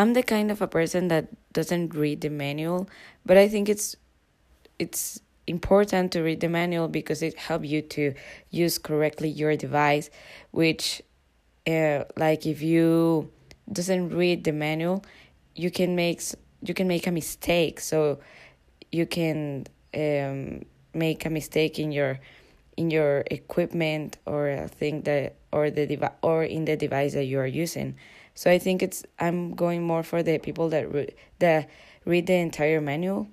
I'm the kind of a person that doesn't read the manual, but I think it's it's important to read the manual because it helps you to use correctly your device which uh, like if you doesn't read the manual you can make you can make a mistake. So you can um, make a mistake in your in your equipment or a thing that or the devi- or in the device that you are using so i think it's i'm going more for the people that re- that read the entire manual